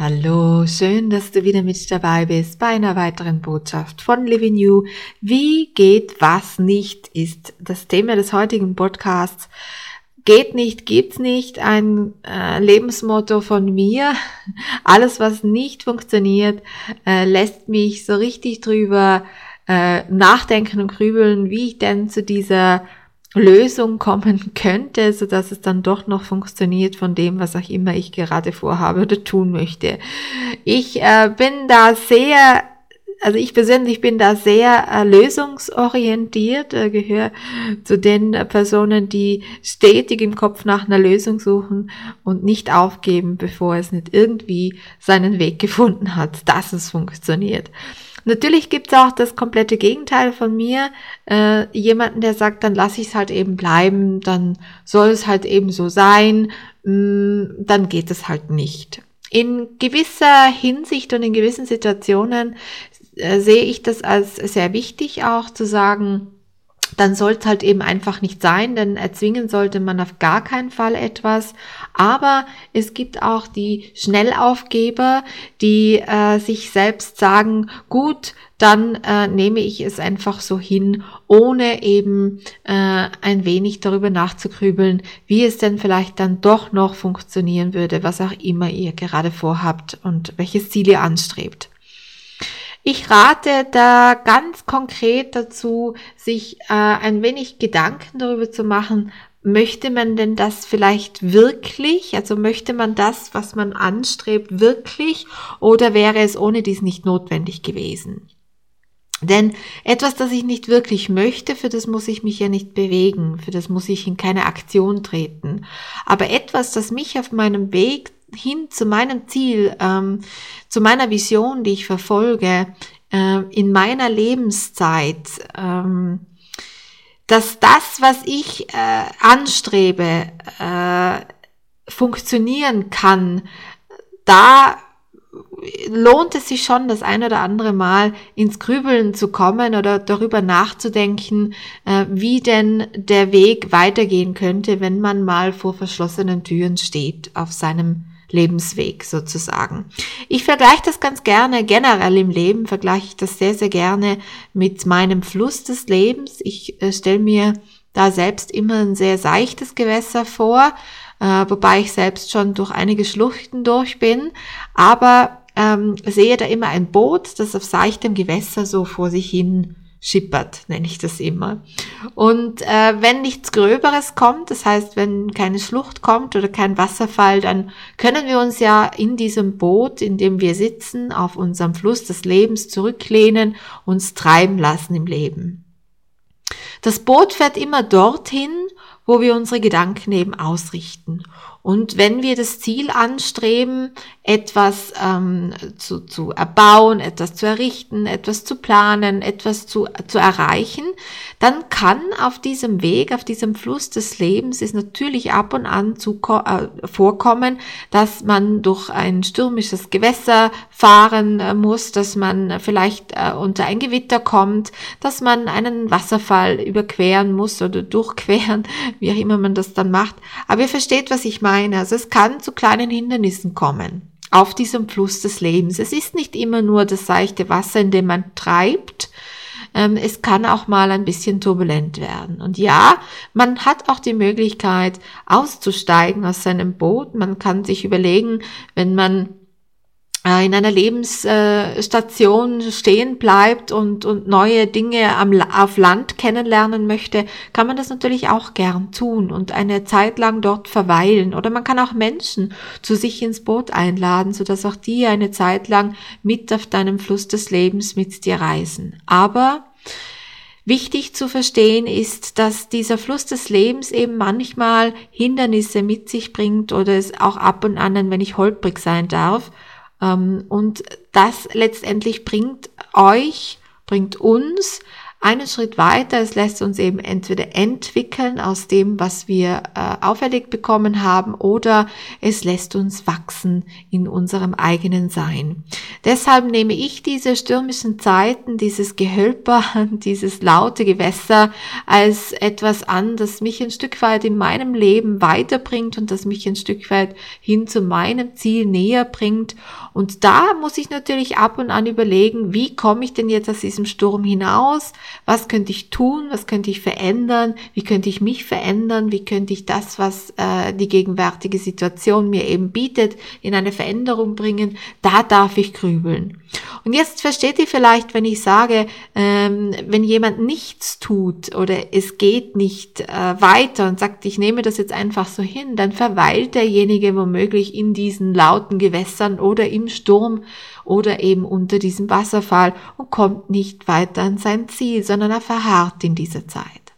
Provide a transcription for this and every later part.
Hallo, schön, dass du wieder mit dabei bist bei einer weiteren Botschaft von Living You. Wie geht was nicht ist das Thema des heutigen Podcasts. Geht nicht, gibt's nicht, ein äh, Lebensmotto von mir. Alles, was nicht funktioniert, äh, lässt mich so richtig drüber äh, nachdenken und grübeln, wie ich denn zu dieser Lösung kommen könnte, so dass es dann doch noch funktioniert von dem, was auch immer ich gerade vorhabe oder tun möchte. Ich äh, bin da sehr also ich persönlich bin da sehr äh, lösungsorientiert, äh, gehöre zu den äh, Personen, die stetig im Kopf nach einer Lösung suchen und nicht aufgeben, bevor es nicht irgendwie seinen Weg gefunden hat, dass es funktioniert. Natürlich gibt's auch das komplette Gegenteil von mir. Äh, jemanden, der sagt, dann lasse ich es halt eben bleiben, dann soll es halt eben so sein, mh, mm, dann geht es halt nicht. In gewisser Hinsicht und in gewissen Situationen äh, sehe ich das als sehr wichtig auch zu sagen, dann soll es halt eben einfach nicht sein, denn erzwingen sollte man auf gar keinen Fall etwas. Aber es gibt auch die Schnellaufgeber, die äh, sich selbst sagen, gut, dann äh, nehme ich es einfach so hin, ohne eben äh, ein wenig darüber nachzugrübeln, wie es denn vielleicht dann doch noch funktionieren würde, was auch immer ihr gerade vorhabt und welches Ziel ihr anstrebt. Ich rate da ganz konkret dazu, sich äh, ein wenig Gedanken darüber zu machen, möchte man denn das vielleicht wirklich? Also möchte man das, was man anstrebt, wirklich? Oder wäre es ohne dies nicht notwendig gewesen? Denn etwas, das ich nicht wirklich möchte, für das muss ich mich ja nicht bewegen, für das muss ich in keine Aktion treten. Aber etwas, das mich auf meinem Weg hin zu meinem Ziel, ähm, zu meiner Vision, die ich verfolge, äh, in meiner Lebenszeit, ähm, dass das, was ich äh, anstrebe, äh, funktionieren kann, da lohnt es sich schon, das ein oder andere Mal ins Grübeln zu kommen oder darüber nachzudenken, äh, wie denn der Weg weitergehen könnte, wenn man mal vor verschlossenen Türen steht auf seinem Lebensweg sozusagen. Ich vergleiche das ganz gerne, generell im Leben vergleiche ich das sehr, sehr gerne mit meinem Fluss des Lebens. Ich äh, stelle mir da selbst immer ein sehr seichtes Gewässer vor, äh, wobei ich selbst schon durch einige Schluchten durch bin, aber ähm, sehe da immer ein Boot, das auf seichtem Gewässer so vor sich hin schippert, nenne ich das immer. Und äh, wenn nichts Gröberes kommt, das heißt, wenn keine Schlucht kommt oder kein Wasserfall, dann können wir uns ja in diesem Boot, in dem wir sitzen, auf unserem Fluss des Lebens zurücklehnen, uns treiben lassen im Leben. Das Boot fährt immer dorthin, wo wir unsere Gedanken eben ausrichten. Und wenn wir das Ziel anstreben, etwas ähm, zu, zu erbauen, etwas zu errichten, etwas zu planen, etwas zu, zu erreichen, dann kann auf diesem Weg, auf diesem Fluss des Lebens es natürlich ab und an zu, äh, vorkommen, dass man durch ein stürmisches Gewässer fahren äh, muss, dass man vielleicht äh, unter ein Gewitter kommt, dass man einen Wasserfall überqueren muss oder durchqueren, wie auch immer man das dann macht. Aber ihr versteht, was ich meine. Also es kann zu kleinen Hindernissen kommen. auf diesem Fluss des Lebens. Es ist nicht immer nur das seichte Wasser, in dem man treibt, ähm, es kann auch mal ein bisschen turbulent werden. Und ja, man hat auch die Möglichkeit auszusteigen aus seinem Boot. Man kann sich überlegen, wenn man in einer Lebensstation stehen bleibt und, und neue Dinge am, auf Land kennenlernen möchte, kann man das natürlich auch gern tun und eine Zeit lang dort verweilen. Oder man kann auch Menschen zu sich ins Boot einladen, sodass auch die eine Zeit lang mit auf deinem Fluss des Lebens mit dir reisen. Aber Wichtig zu verstehen ist, dass dieser Fluss des Lebens eben manchmal Hindernisse mit sich bringt oder es auch ab und an ein wenig holprig sein darf. Ähm, und das letztendlich bringt euch, bringt uns einen Schritt weiter. Es lässt uns eben entweder entwickeln aus dem, was wir äh, auferlegt bekommen haben, oder es lässt uns wachsen in unserem eigenen Sein. Deshalb nehme ich diese stürmischen Zeiten, dieses Gehölper, dieses laute Gewässer als etwas an, das mich ein Stück weit in meinem Leben weiterbringt und das mich ein Stück weit hin zu meinem Ziel näher bringt. Und da muss ich natürlich ab und an überlegen, wie komme ich denn jetzt aus diesem Sturm hinaus? Was könnte ich tun, was könnte ich verändern, wie könnte ich mich verändern, wie könnte ich das, was äh, die gegenwärtige Situation mir eben bietet, in eine Veränderung bringen, da darf ich grübeln. Und jetzt versteht ihr vielleicht, wenn ich sage, ähm, wenn jemand nichts tut oder es geht nicht äh, weiter und sagt, ich nehme das jetzt einfach so hin, dann verweilt derjenige womöglich in diesen lauten Gewässern oder im Sturm oder eben unter diesem Wasserfall und kommt nicht weiter an sein Ziel, sondern er verharrt in dieser Zeit.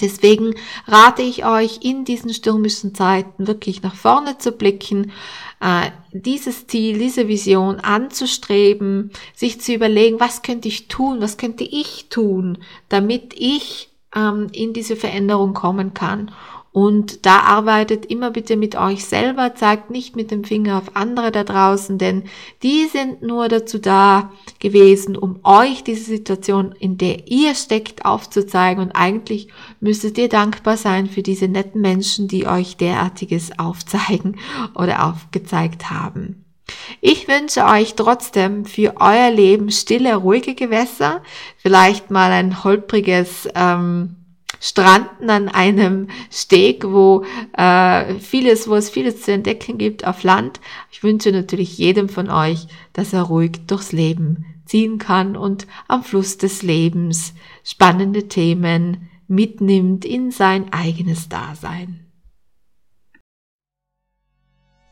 Deswegen rate ich euch, in diesen stürmischen Zeiten wirklich nach vorne zu blicken, äh, dieses Ziel, diese Vision anzustreben, sich zu überlegen, was könnte ich tun, was könnte ich tun, damit ich ähm, in diese Veränderung kommen kann. Und da arbeitet immer bitte mit euch selber, zeigt nicht mit dem Finger auf andere da draußen, denn die sind nur dazu da gewesen, um euch diese Situation, in der ihr steckt, aufzuzeigen. Und eigentlich müsstet ihr dankbar sein für diese netten Menschen, die euch derartiges aufzeigen oder aufgezeigt haben. Ich wünsche euch trotzdem für euer Leben stille, ruhige Gewässer, vielleicht mal ein holpriges ähm, stranden an einem Steg, wo äh, vieles, wo es vieles zu entdecken gibt auf Land. Ich wünsche natürlich jedem von euch, dass er ruhig durchs Leben ziehen kann und am Fluss des Lebens spannende Themen mitnimmt in sein eigenes Dasein.